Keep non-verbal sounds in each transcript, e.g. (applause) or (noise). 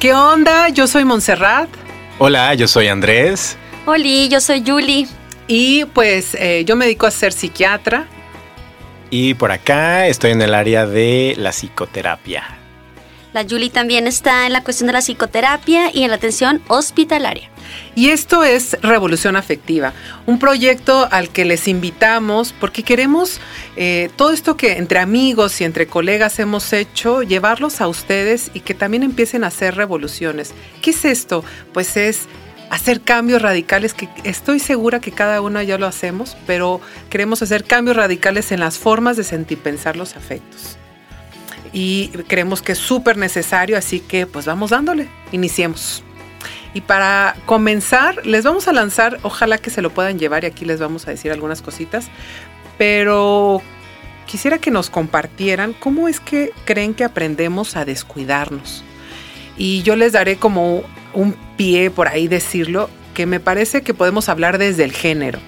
¿Qué onda? Yo soy Montserrat. Hola, yo soy Andrés. Hola, yo soy Julie. Y pues eh, yo me dedico a ser psiquiatra. Y por acá estoy en el área de la psicoterapia. La Julie también está en la cuestión de la psicoterapia y en la atención hospitalaria. Y esto es Revolución Afectiva, un proyecto al que les invitamos porque queremos eh, todo esto que entre amigos y entre colegas hemos hecho, llevarlos a ustedes y que también empiecen a hacer revoluciones. ¿Qué es esto? Pues es hacer cambios radicales que estoy segura que cada uno ya lo hacemos, pero queremos hacer cambios radicales en las formas de sentir pensar los afectos. Y creemos que es súper necesario, así que pues vamos dándole, iniciemos. Y para comenzar, les vamos a lanzar, ojalá que se lo puedan llevar y aquí les vamos a decir algunas cositas, pero quisiera que nos compartieran cómo es que creen que aprendemos a descuidarnos. Y yo les daré como un pie por ahí decirlo, que me parece que podemos hablar desde el género.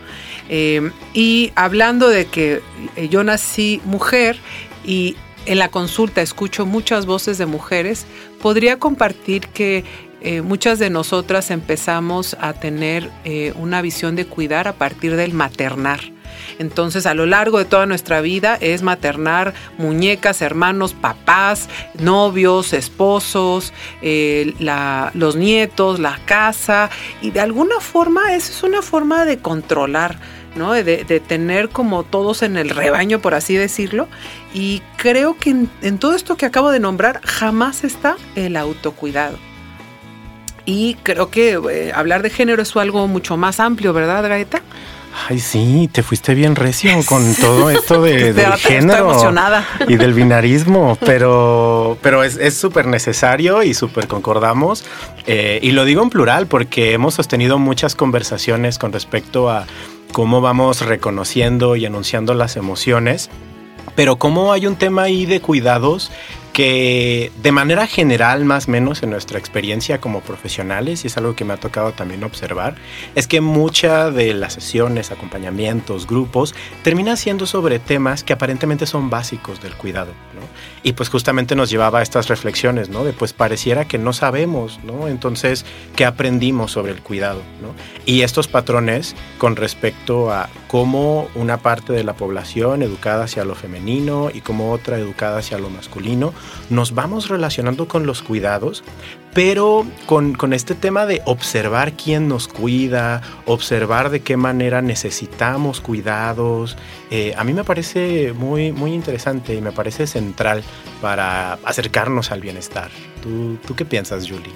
Eh, y hablando de que yo nací mujer y en la consulta escucho muchas voces de mujeres, podría compartir que eh, muchas de nosotras empezamos a tener eh, una visión de cuidar a partir del maternar. Entonces, a lo largo de toda nuestra vida es maternar muñecas, hermanos, papás, novios, esposos, eh, los nietos, la casa, y de alguna forma eso es una forma de controlar. ¿no? De, tener como todos en el rebaño, por así decirlo. Y creo que en todo esto que acabo de nombrar jamás está el autocuidado. Y creo que eh, hablar de género es algo mucho más amplio, ¿verdad, Gaeta? Ay, sí, te fuiste bien recio con (laughs) todo esto de, del género emocionada. y del (laughs) binarismo, pero, pero es súper necesario y súper concordamos. Eh, y lo digo en plural porque hemos sostenido muchas conversaciones con respecto a cómo vamos reconociendo y anunciando las emociones, pero cómo hay un tema ahí de cuidados que de manera general, más o menos en nuestra experiencia como profesionales, y es algo que me ha tocado también observar, es que muchas de las sesiones, acompañamientos, grupos, terminan siendo sobre temas que aparentemente son básicos del cuidado. Y pues justamente nos llevaba a estas reflexiones, ¿no? De pues pareciera que no sabemos, ¿no? Entonces, ¿qué aprendimos sobre el cuidado? Y estos patrones con respecto a cómo una parte de la población educada hacia lo femenino y cómo otra educada hacia lo masculino, nos vamos relacionando con los cuidados, pero con, este tema de observar quién nos cuida, observar de qué manera necesitamos cuidados, eh, a mí me parece muy, muy interesante y me parece central para acercarnos al bienestar. ¿Tú, tú qué piensas, Julie?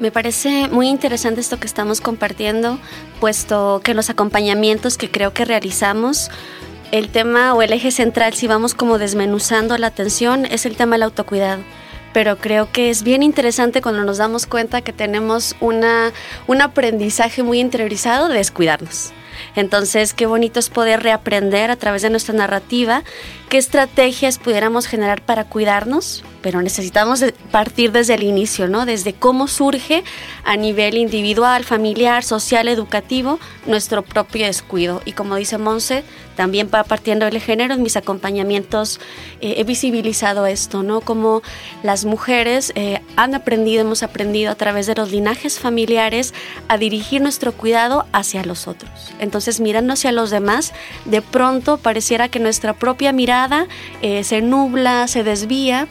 Me parece muy interesante esto que estamos compartiendo, puesto que los acompañamientos que creo que realizamos el tema o el eje central, si vamos como desmenuzando la atención, es el tema del autocuidado. Pero creo que es bien interesante cuando nos damos cuenta que tenemos una, un aprendizaje muy interiorizado de descuidarnos. Entonces, qué bonito es poder reaprender a través de nuestra narrativa qué estrategias pudiéramos generar para cuidarnos, pero necesitamos partir desde el inicio, ¿no? Desde cómo surge a nivel individual, familiar, social, educativo, nuestro propio descuido. Y como dice Monse, también partiendo del género, en mis acompañamientos eh, he visibilizado esto, ¿no? Como las mujeres eh, han aprendido, hemos aprendido a través de los linajes familiares a dirigir nuestro cuidado hacia los otros. Entonces, mirando hacia los demás, de pronto pareciera que nuestra propia mirada eh, se nubla, se desvía.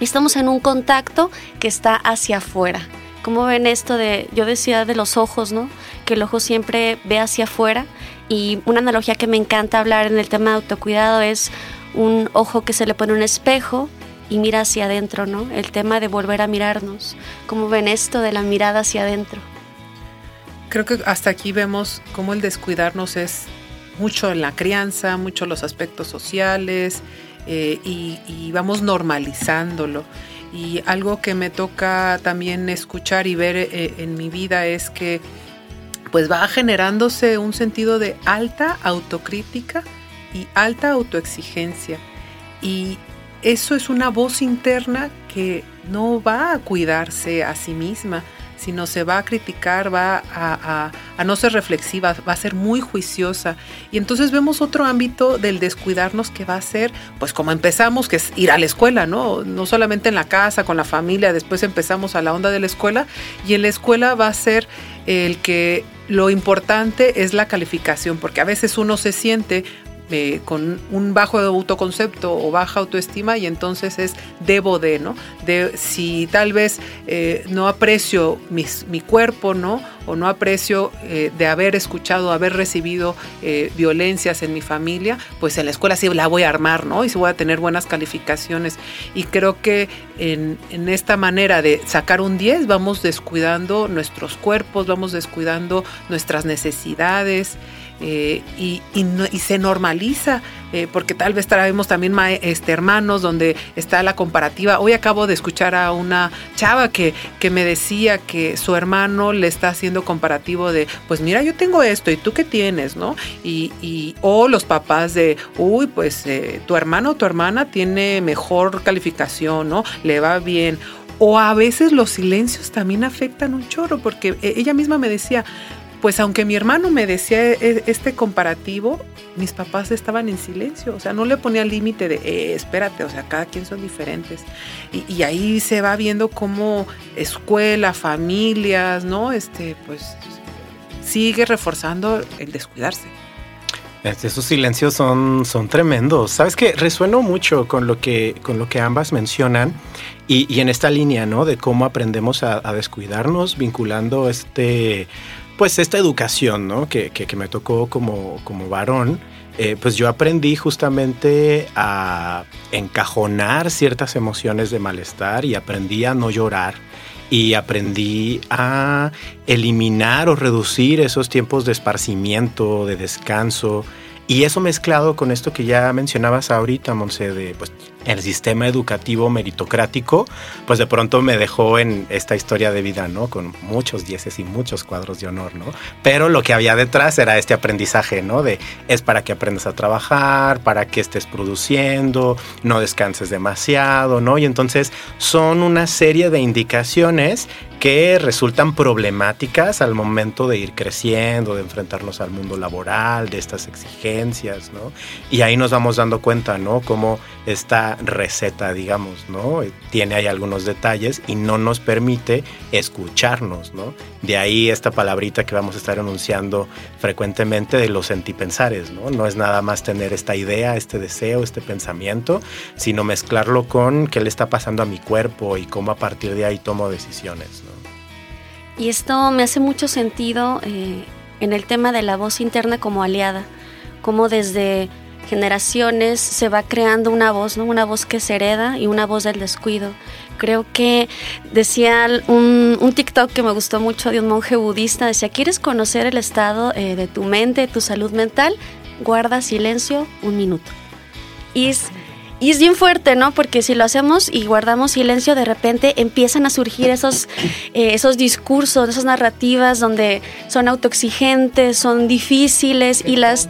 Estamos en un contacto que está hacia afuera. ¿Cómo ven esto de, yo decía de los ojos, ¿no? Que el ojo siempre ve hacia afuera. Y una analogía que me encanta hablar en el tema de autocuidado es un ojo que se le pone un espejo y mira hacia adentro, ¿no? El tema de volver a mirarnos. ¿Cómo ven esto de la mirada hacia adentro? Creo que hasta aquí vemos cómo el descuidarnos es mucho en la crianza, mucho los aspectos sociales eh, y, vamos normalizándolo. Y algo que me toca también escuchar y ver eh, en mi vida es que pues va generándose un sentido de alta autocrítica y alta autoexigencia. Y eso es una voz interna que no va a cuidarse a sí misma, sino se va a criticar, va a, no ser reflexiva, va a ser muy juiciosa. Y entonces vemos otro ámbito del descuidarnos que va a ser, pues como empezamos, que es ir a la escuela, ¿no? No solamente en la casa, con la familia, después empezamos a la onda de la escuela, y en la escuela va a ser el que lo importante es la calificación, porque a veces uno se siente eh, con un bajo autoconcepto o baja autoestima y entonces es debo de, ¿no? De, si tal vez eh, no aprecio mi cuerpo, ¿no? O no aprecio eh, de haber escuchado, haber recibido violencias en mi familia, pues en la escuela sí la voy a armar, ¿no? Y sí voy a tener buenas calificaciones. Y creo que en, en esta manera de sacar un 10 vamos descuidando nuestros cuerpos, vamos descuidando nuestras necesidades. Eh, y, se normaliza, eh, porque tal vez traemos también este, hermanos donde está la comparativa. Hoy acabo de escuchar a una chava que, que me decía que su hermano le está haciendo comparativo de, pues mira, yo tengo esto y tú qué tienes, ¿no? Y, o los papás de, uy, pues eh, tu hermano o tu hermana tiene mejor calificación, ¿no? Le va bien. O a veces los silencios también afectan un chorro, porque ella misma me decía, pues aunque mi hermano me decía e, este comparativo, mis papás estaban en silencio, o sea, no le ponía límite de, eh, espérate, o sea, cada quien son diferentes. Y, ahí se va viendo cómo escuela, familias, ¿no? Este, pues sigue reforzando el descuidarse. Este, esos silencios son, son tremendos. Sabes que resueno mucho con lo que, con lo que ambas mencionan y, en esta línea, ¿no? De cómo aprendemos a descuidarnos, vinculando este pues esta educación, ¿no? Que, me tocó como, como varón, eh, pues yo aprendí justamente a encajonar ciertas emociones de malestar y aprendí a no llorar y aprendí a eliminar o reducir esos tiempos de esparcimiento, de descanso. Y eso mezclado con esto que ya mencionabas ahorita, Monse, de pues el sistema educativo meritocrático, pues de pronto me dejó en esta historia de vida, ¿no? Con muchos dieces y muchos cuadros de honor, ¿no? Pero lo que había detrás era este aprendizaje, ¿no? De es para que aprendas a trabajar, para que estés produciendo, no descanses demasiado, ¿no? Y entonces son una serie de indicaciones que resultan problemáticas al momento de ir creciendo, de enfrentarnos al mundo laboral, de estas exigencias, ¿no? Y ahí nos vamos dando cuenta, ¿no? Cómo esta receta, digamos, ¿no? Tiene ahí algunos detalles y no nos permite escucharnos, ¿no? De ahí esta palabrita que vamos a estar anunciando frecuentemente de los sentipensares, ¿no? No es nada más tener esta idea, este deseo, este pensamiento, sino mezclarlo con qué le está pasando a mi cuerpo y cómo a partir de ahí tomo decisiones, y esto me hace mucho sentido eh, en el tema de la voz interna como aliada, como desde generaciones se va creando una voz, ¿no? una voz que se hereda y una voz del descuido. Creo que decía un, un TikTok que me gustó mucho de un monje budista, decía, ¿quieres conocer el estado eh, de tu mente, tu salud mental? Guarda silencio un minuto. Y es y es bien fuerte, ¿no? Porque si lo hacemos y guardamos silencio, de repente empiezan a surgir esos, eh, esos discursos, esas narrativas donde son autoexigentes, son difíciles y las...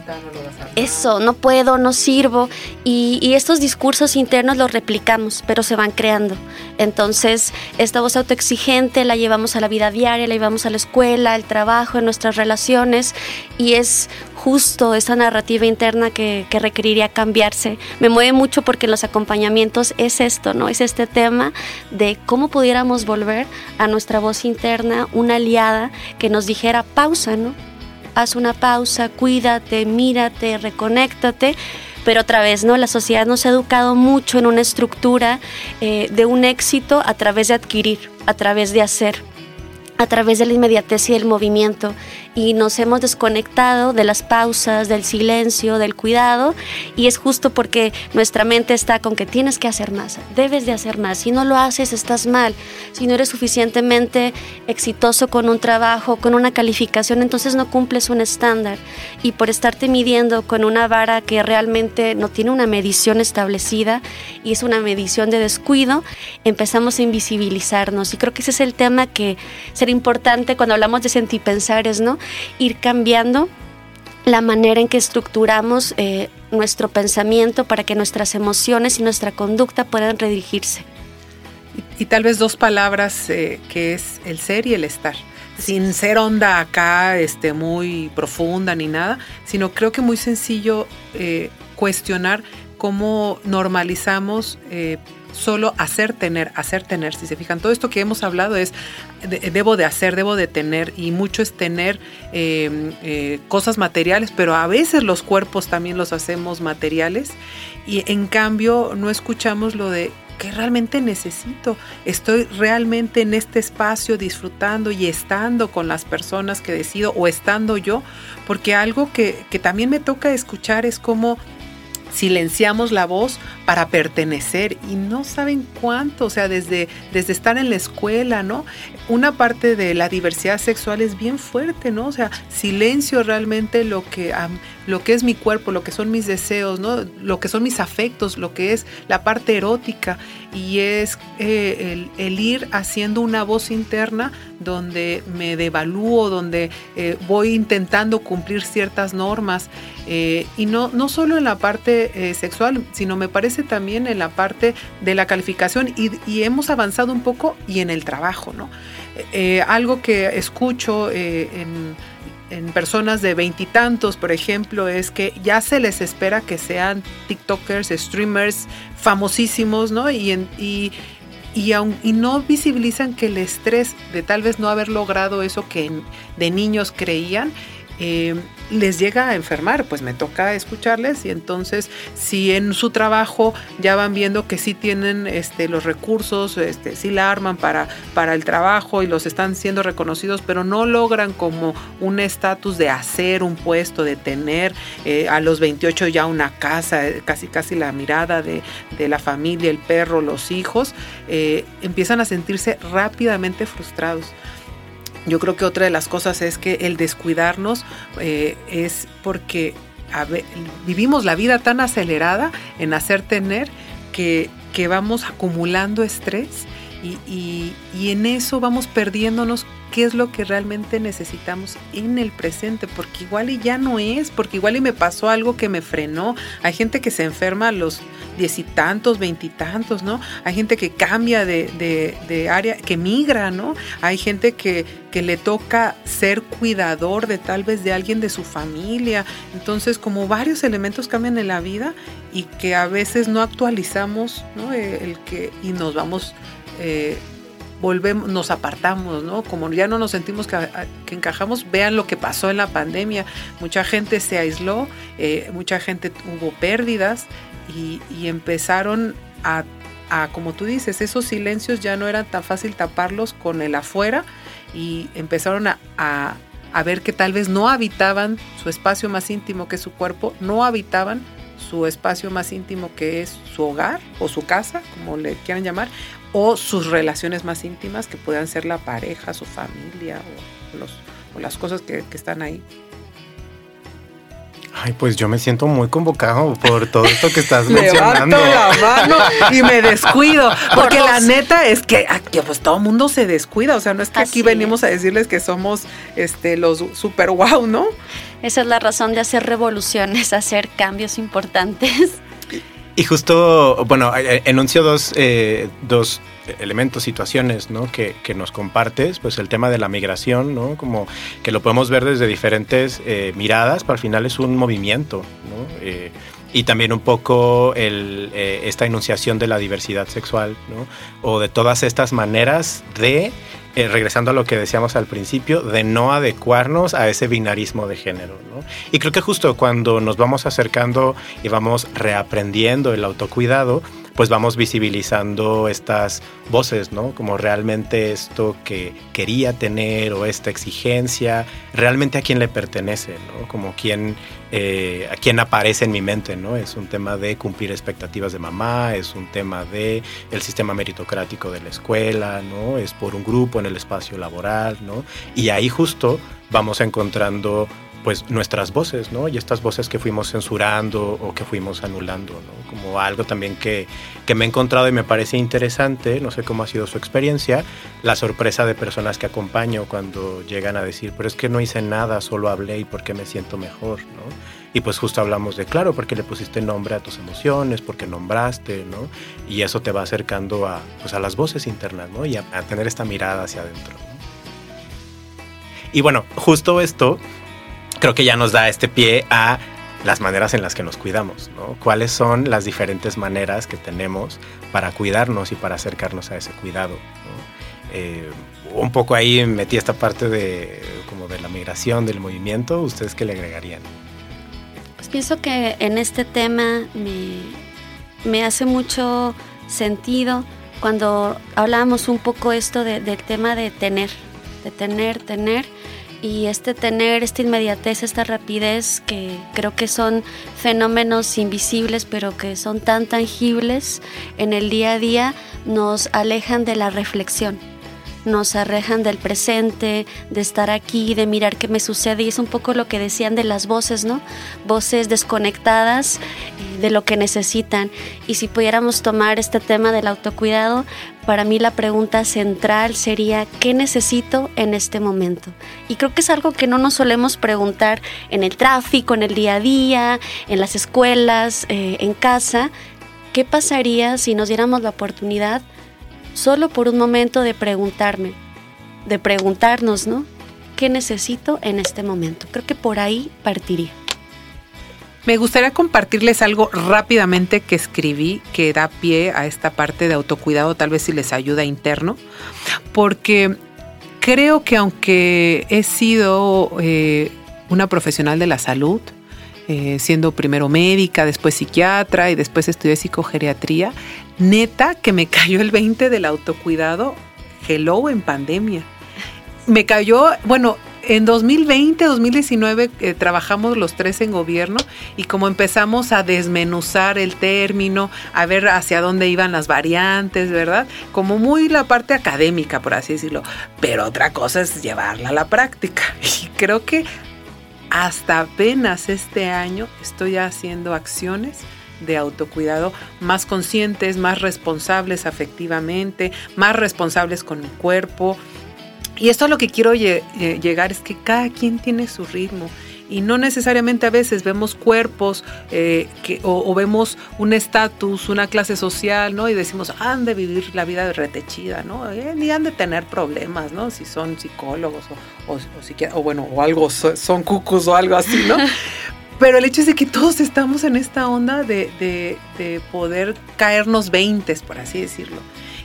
Eso, no puedo, no sirvo. Y, estos discursos internos los replicamos, pero se van creando. Entonces, esta voz autoexigente la llevamos a la vida diaria, la llevamos a la escuela, al trabajo, en nuestras relaciones. Y es justo esa narrativa interna que, que, requeriría cambiarse. Me mueve mucho porque en los acompañamientos es esto, ¿no? Es este tema de cómo pudiéramos volver a nuestra voz interna, una aliada que nos dijera pausa, ¿no? Haz una pausa, cuídate, mírate, reconéctate pero otra vez, ¿no? La sociedad nos ha educado mucho en una estructura eh, de un éxito a través de adquirir, a través de hacer a través de la inmediatez y del movimiento. Y nos hemos desconectado de las pausas, del silencio, del cuidado. Y es justo porque nuestra mente está con que tienes que hacer más, debes de hacer más, si no lo haces estás mal, si no eres suficientemente exitoso con un trabajo, con una calificación, entonces no cumples un estándar. Y por estarte midiendo con una vara que realmente no tiene una medición establecida y es una medición de descuido, empezamos a invisibilizarnos. Y creo que ese es el tema que será importante cuando hablamos de sentipensares, ¿no? ir cambiando la manera en que estructuramos eh, nuestro pensamiento para que nuestras emociones y nuestra conducta puedan redirigirse. y tal vez dos palabras eh, que es el ser y el estar. Sin ser onda acá, este, muy profunda ni nada, sino creo que muy sencillo eh, cuestionar cómo normalizamos eh, solo hacer tener, hacer tener. Si se fijan, todo esto que hemos hablado es debo de hacer, debo de tener, y mucho es tener cosas materiales, pero a veces los cuerpos también los hacemos materiales, y en cambio no escuchamos lo de que realmente necesito. Estoy realmente en este espacio disfrutando y estando con las personas que decido o estando yo, porque algo que, que también me toca escuchar es como silenciamos la voz para pertenecer y no saben cuánto, o sea, desde, desde estar en la escuela, ¿no? Una parte de la diversidad sexual es bien fuerte, ¿no? O sea, silencio realmente lo que, lo que es mi cuerpo, lo que son mis deseos, ¿no? Lo que son mis afectos, lo que es la parte erótica y es eh, el, ir haciendo una voz interna donde me devalúo, donde eh, voy intentando cumplir ciertas normas eh, y no, no solo en la parte sexual, sino me parece también en la parte de la calificación y, hemos avanzado un poco y en el trabajo, ¿no? algo que escucho en personas de veintitantos, por ejemplo, es que ya se les espera que sean TikTokers, streamers famosísimos, ¿no? Y, y, y, y, no visibilizan que el estrés de tal vez no haber logrado eso que de niños creían, eh, les llega a enfermar, pues me toca escucharles y entonces si en su trabajo ya van viendo que sí tienen este, los recursos, este, sí la arman para, para el trabajo y los están siendo reconocidos, pero no logran como un estatus de hacer un puesto, de tener eh, a los 28 ya una casa, eh, casi casi la mirada de, la familia, el perro, los hijos, empiezan a sentirse rápidamente frustrados. Yo creo que otra de las cosas es que el descuidarnos eh, es porque vivimos la vida tan acelerada en hacer tener que, que vamos acumulando estrés y, y, en eso vamos perdiéndonos qué es lo que realmente necesitamos en el presente, porque igual y ya no es, porque igual y me pasó algo que me frenó. Hay gente que se enferma a los diez y tantos, veintitantos, ¿no? Hay gente que cambia de, área, que migra, ¿no? Hay gente que, que le toca ser cuidador de tal vez de alguien de su familia. Entonces, como varios elementos cambian en la vida y que a veces no actualizamos, ¿no? Que, y nos vamos eh, volvemos, nos apartamos, ¿no? Como ya no nos sentimos que, encajamos, vean lo que pasó en la pandemia. Mucha gente se aisló, eh, mucha gente hubo pérdidas y, empezaron a, como tú dices, esos silencios ya no eran tan fácil taparlos con el afuera y empezaron a, a ver que tal vez no habitaban su espacio más íntimo que su cuerpo, no habitaban su espacio más íntimo que es su hogar o su casa, como le quieran llamar, o sus relaciones más íntimas que puedan ser la pareja, su familia o, los, o las cosas que, están ahí. Ay, pues yo me siento muy convocado por todo esto que estás (laughs) mencionando. Levanto la mano y me descuido, (laughs) porque la neta es que aquí pues todo el mundo se descuida, o sea, no es que aquí venimos a decirles que somos este los super wow, ¿no? Esa es la razón de hacer revoluciones, (laughs) hacer cambios importantes. Y justo, bueno, eh, enuncio dos, eh, dos elementos, situaciones, ¿no? Que, que, nos compartes, pues el tema de la migración, ¿no? Como que lo podemos ver desde diferentes eh, miradas, pero al final es un movimiento, ¿no? Y también un poco el, esta enunciación de la diversidad sexual, ¿no? O de todas estas maneras de eh, regresando a lo que decíamos al principio, de no adecuarnos a ese binarismo de género. ¿no? Y creo que justo cuando nos vamos acercando y vamos reaprendiendo el autocuidado, pues vamos visibilizando estas voces, ¿no? Como realmente esto que quería tener o esta exigencia, realmente a quién le pertenece, ¿no? Como quién, eh, a quién aparece en mi mente, ¿no? Es un tema de cumplir expectativas de mamá, es un tema de el sistema meritocrático de la escuela, ¿no? Es por un grupo en el espacio laboral, ¿no? Y ahí justo vamos encontrando pues nuestras voces, ¿no? Y estas voces que fuimos censurando o que fuimos anulando, ¿no? Como algo también que, que me he encontrado y me parece interesante, no sé cómo ha sido su experiencia, la sorpresa de personas que acompaño cuando llegan a decir, pero es que no hice nada, solo hablé y por qué me siento mejor, ¿no? Y pues justo hablamos de, claro, porque le pusiste nombre a tus emociones, porque nombraste, ¿no? Y eso te va acercando a, pues a las voces internas, ¿no? Y a, tener esta mirada hacia adentro. Y bueno, justo esto creo que ya nos da este pie a las maneras en las que nos cuidamos, ¿no? ¿Cuáles son las diferentes maneras que tenemos para cuidarnos y para acercarnos a ese cuidado? Eh, un poco ahí metí esta parte de como de la migración, del movimiento. ¿Ustedes qué le agregarían? Pues pienso que en este tema me, me hace mucho sentido cuando hablábamos un poco esto de, del tema de tener, de tener, tener y este tener esta inmediatez, esta rapidez, que creo que son fenómenos invisibles, pero que son tan tangibles en el día a día, nos alejan de la reflexión nos alejan del presente, de estar aquí, de mirar qué me sucede. Y es un poco lo que decían de las voces, ¿no? Voces desconectadas eh, de lo que necesitan. Y si pudiéramos tomar este tema del autocuidado, para mí la pregunta central sería, ¿qué necesito en este momento? Y creo que es algo que no nos solemos preguntar en el tráfico, en el día a día, en las escuelas, eh, en casa. ¿Qué pasaría si nos diéramos la oportunidad solo por un momento de preguntarme, de preguntarnos, ¿no? ¿Qué necesito en este momento? Creo que por ahí partiría. Me gustaría compartirles algo rápidamente que escribí que da pie a esta parte de autocuidado, tal vez si les ayuda interno, porque creo que aunque he sido eh, una profesional de la salud, eh, siendo primero médica, después psiquiatra y después estudié psicogeriatría, neta que me (laughs) cayó el 20 del autocuidado, hello en pandemia. Me cayó, bueno, en 2020, 2019 eh, trabajamos los tres en gobierno y como empezamos a desmenuzar el término, a ver hacia dónde iban las variantes, ¿verdad? Como muy la parte académica, por así decirlo. Pero otra cosa es llevarla a la práctica. (laughs) Y creo que hasta apenas este año estoy haciendo acciones de autocuidado más conscientes, más responsables afectivamente, más responsables con mi cuerpo. Y esto a lo que quiero llegar es que cada quien tiene su ritmo y no necesariamente a veces vemos cuerpos eh, o, vemos un estatus, una clase social, ¿no? Y decimos, han de vivir la vida retechida, ¿no? Eh, han de tener problemas, ¿no? Si son psicólogos o, o, o, bueno, o algo, son cucos o algo así, ¿no? (laughs) Pero el hecho es que todos estamos en esta onda de, de, de poder caernos veintes, por así decirlo.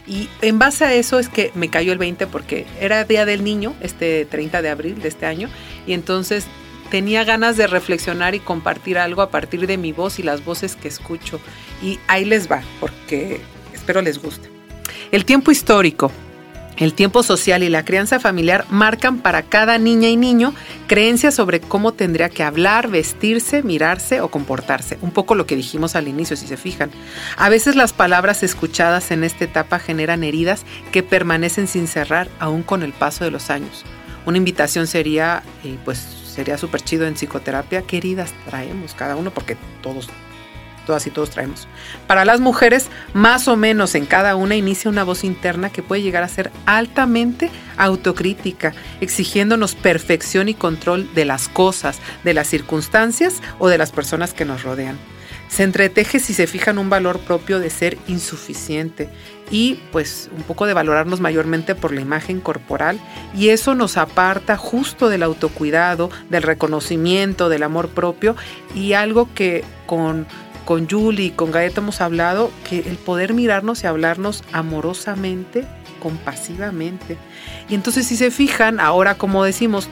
Y en base a eso es que me cayó el 20 porque era Día del Niño, este 30 de abril de este año, y entonces tenía ganas de reflexionar y compartir algo a partir de mi voz y las voces que escucho. Y ahí les va, porque espero les guste. El tiempo histórico, el tiempo social y la crianza familiar marcan para cada niña y niño creencias sobre cómo tendría que hablar, vestirse, mirarse o comportarse. Un poco lo que dijimos al inicio, si se fijan. A veces las palabras escuchadas en esta etapa generan heridas que permanecen sin cerrar aún con el paso de los años. Una invitación sería, eh, pues, sería súper chido en psicoterapia qué heridas traemos cada uno, porque todos, todas y todos traemos. Para las mujeres, más o menos en cada una inicia una voz interna que puede llegar a ser altamente autocrítica, exigiéndonos perfección y control de las cosas, de las circunstancias o de las personas que nos rodean. Se entreteje si se fijan un valor propio de ser insuficiente y pues un poco de valorarnos mayormente por la imagen corporal y eso nos aparta justo del autocuidado, del reconocimiento, del amor propio y algo que con con Julie y con Gaeta hemos hablado que el poder mirarnos y hablarnos amorosamente, compasivamente. Y entonces si se fijan, ahora como decimos,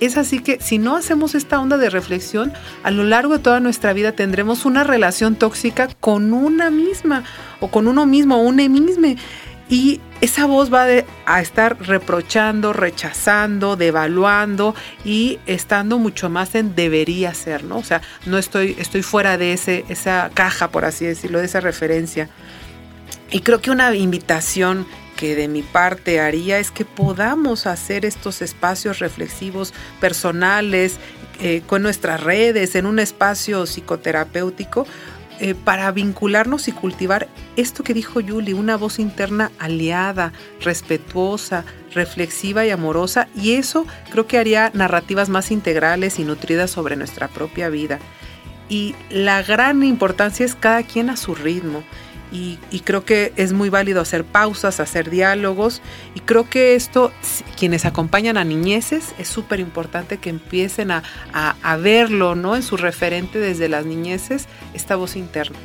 es así que si no hacemos esta onda de reflexión, a lo largo de toda nuestra vida tendremos una relación tóxica con una misma o con uno mismo o una misma. Y esa voz va a estar reprochando, rechazando, devaluando y estando mucho más en debería ser, ¿no? O sea, no estoy, estoy fuera de ese, esa caja, por así decirlo, de esa referencia. Y creo que una invitación que de mi parte haría es que podamos hacer estos espacios reflexivos personales, eh, con nuestras redes, en un espacio psicoterapéutico, eh, para vincularnos y cultivar esto que dijo Julie, una voz interna aliada, respetuosa, reflexiva y amorosa, y eso creo que haría narrativas más integrales y nutridas sobre nuestra propia vida. Y la gran importancia es cada quien a su ritmo. Y, creo que es muy válido hacer pausas, hacer diálogos. Y creo que esto, quienes acompañan a niñeces, es súper importante que empiecen a, verlo, ¿no? En su referente desde las niñeces, esta voz interna.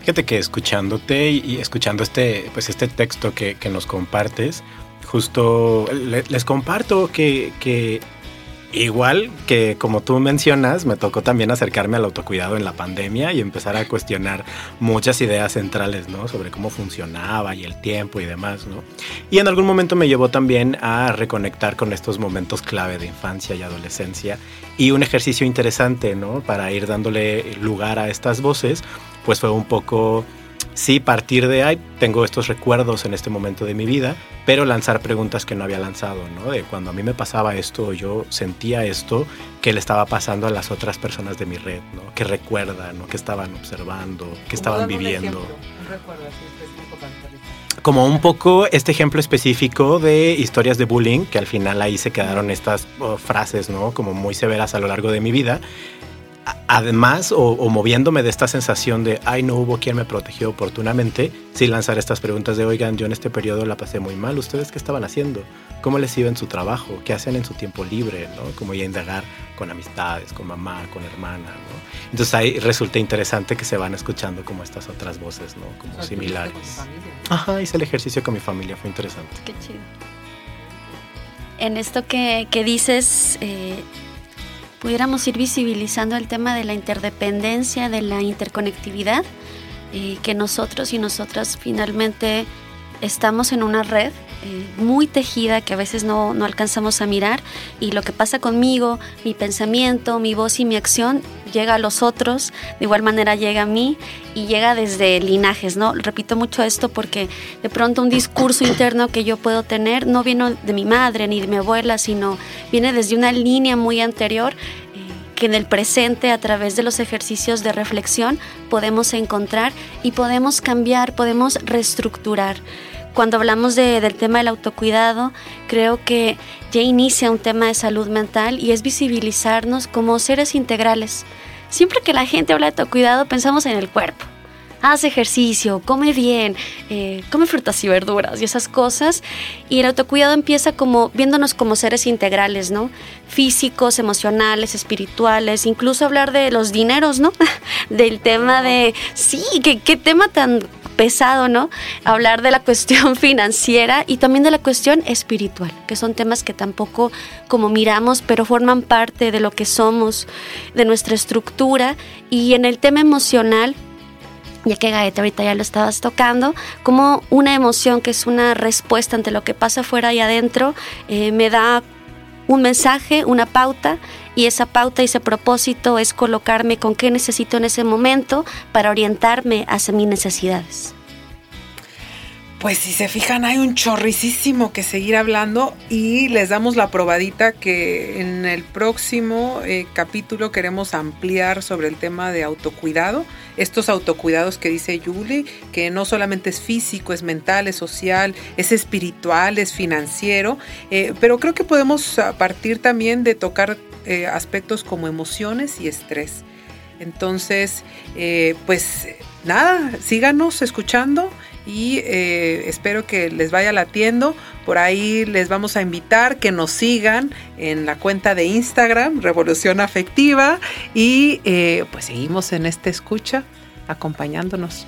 Fíjate que escuchándote y, escuchando este, pues este texto que, nos compartes, justo les comparto que, que Igual que como tú mencionas, me tocó también acercarme al autocuidado en la pandemia y empezar a cuestionar muchas ideas centrales, ¿no? Sobre cómo funcionaba y el tiempo y demás, ¿no? Y en algún momento me llevó también a reconectar con estos momentos clave de infancia y adolescencia y un ejercicio interesante, ¿no? Para ir dándole lugar a estas voces, pues fue un poco sí partir de ahí, tengo estos recuerdos en este momento de mi vida, pero lanzar preguntas que no había lanzado, ¿no? De cuando a mí me pasaba esto, yo sentía esto, ¿qué le estaba pasando a las otras personas de mi red, ¿no? ¿Qué recuerdan, ¿no? ¿Qué estaban observando? ¿Qué estaban viviendo? como un poco este ejemplo específico de historias de bullying, que al final ahí se quedaron estas oh, frases, ¿no? Como muy severas a lo largo de mi vida, además o, moviéndome de esta sensación de, ay, no hubo quien me protegió oportunamente, sí lanzar estas preguntas de, oigan, yo en este periodo la pasé muy mal, ¿ustedes qué estaban haciendo? ¿Cómo les iba en su trabajo? ¿Qué hacen en su tiempo libre? ¿no? Como ya indagar con amistades, con mamá, con hermana, ¿no? Entonces ahí resulta interesante que se van escuchando como estas otras voces, ¿no? Como similares. Ajá, hice el ejercicio con mi familia, fue interesante. Qué chido. En esto que, que dices, eh, pudiéramos ir visibilizando el tema de la interdependencia, de la interconectividad, eh, que nosotros y nosotras finalmente estamos en una red eh, muy tejida que a veces no, no, alcanzamos a mirar. Y lo que pasa conmigo, mi pensamiento, mi voz y mi acción llega a los otros, de igual manera llega a mí y llega desde linajes, ¿no? Repito mucho esto porque de pronto un discurso interno que yo puedo tener no viene de mi madre ni de mi abuela, sino viene desde una línea muy anterior eh, que en el presente a través de los ejercicios de reflexión podemos encontrar y podemos cambiar, podemos reestructurar cuando hablamos del tema del autocuidado, creo que ya inicia un tema de salud mental y es visibilizarnos como seres integrales. Siempre que la gente habla de autocuidado pensamos en el cuerpo. Haz ejercicio, come bien, eh, come frutas y verduras y esas cosas. Y el autocuidado empieza como viéndonos como seres integrales, ¿no? Físicos, emocionales, espirituales, incluso hablar de los dineros, ¿no? (laughs) Del tema de, sí, qué, qué tema tan pesado, ¿no? Hablar de la (laughs) cuestión financiera y también de la cuestión espiritual, que son temas que tampoco como miramos, pero forman parte de lo que somos, de nuestra estructura. Y en el tema emocional, ya que Gaeta ahorita ya lo estabas tocando, como una emoción que es una respuesta ante lo que pasa afuera y adentro, eh, me da un mensaje, una pauta, y esa pauta y ese propósito es colocarme con qué necesito en ese momento para orientarme hacia mis necesidades. Pues si se fijan, hay un chorricísimo que seguir hablando y les damos la probadita que en el próximo eh, capítulo queremos ampliar sobre el tema de autocuidado. Estos autocuidados que dice Julie, que no solamente es físico, es mental, es social, es espiritual, es financiero, eh, pero creo que podemos partir también de tocar eh, aspectos como emociones y estrés. Entonces, pues nada, síganos escuchando y eh, espero que les vaya latiendo. Por ahí les vamos a invitar que nos sigan en la cuenta de Instagram, Revolución Afectiva, y eh, pues seguimos en esta escucha acompañándonos.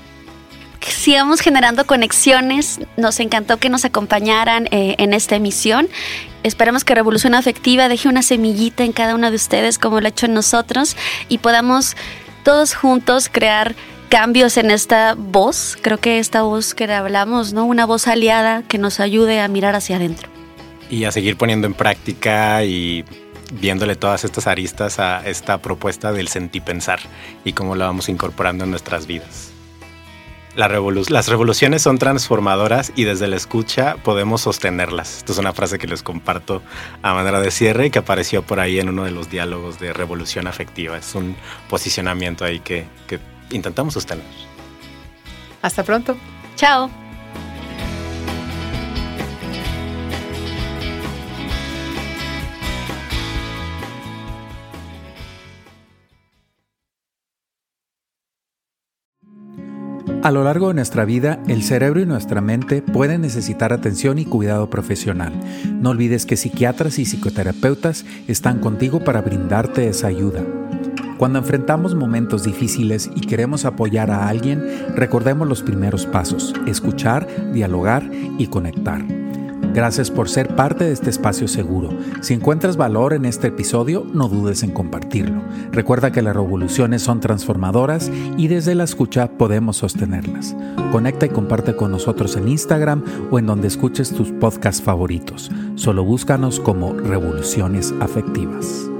Sigamos generando conexiones. Nos encantó que nos acompañaran eh, en esta emisión. Esperamos que Revolución Afectiva deje una semillita en cada uno de ustedes, como lo ha hecho en nosotros, y podamos todos juntos crear cambios en esta voz. Creo que esta voz que hablamos, ¿no? Una voz aliada que nos ayude a mirar hacia adentro. Y a seguir poniendo en práctica y viéndole todas estas aristas a esta propuesta del sentipensar y cómo la vamos incorporando en nuestras vidas. las revoluciones son transformadoras y desde la escucha podemos sostenerlas. Esta es una frase que les comparto a manera de cierre y que apareció por ahí en uno de los diálogos de revolución afectiva. Es un posicionamiento ahí que, que intentamos sostener. Hasta pronto. Chao. A lo largo de nuestra vida, el cerebro y nuestra mente pueden necesitar atención y cuidado profesional. No olvides que psiquiatras y psicoterapeutas están contigo para brindarte esa ayuda. Cuando enfrentamos momentos difíciles y queremos apoyar a alguien, recordemos los primeros pasos, escuchar, dialogar y conectar. Gracias por ser parte de este espacio seguro. Si encuentras valor en este episodio, no dudes en compartirlo. Recuerda que las revoluciones son transformadoras y desde la escucha podemos sostenerlas. Conecta y comparte con nosotros en Instagram o en donde escuches tus podcasts favoritos. Solo búscanos como Revoluciones Afectivas.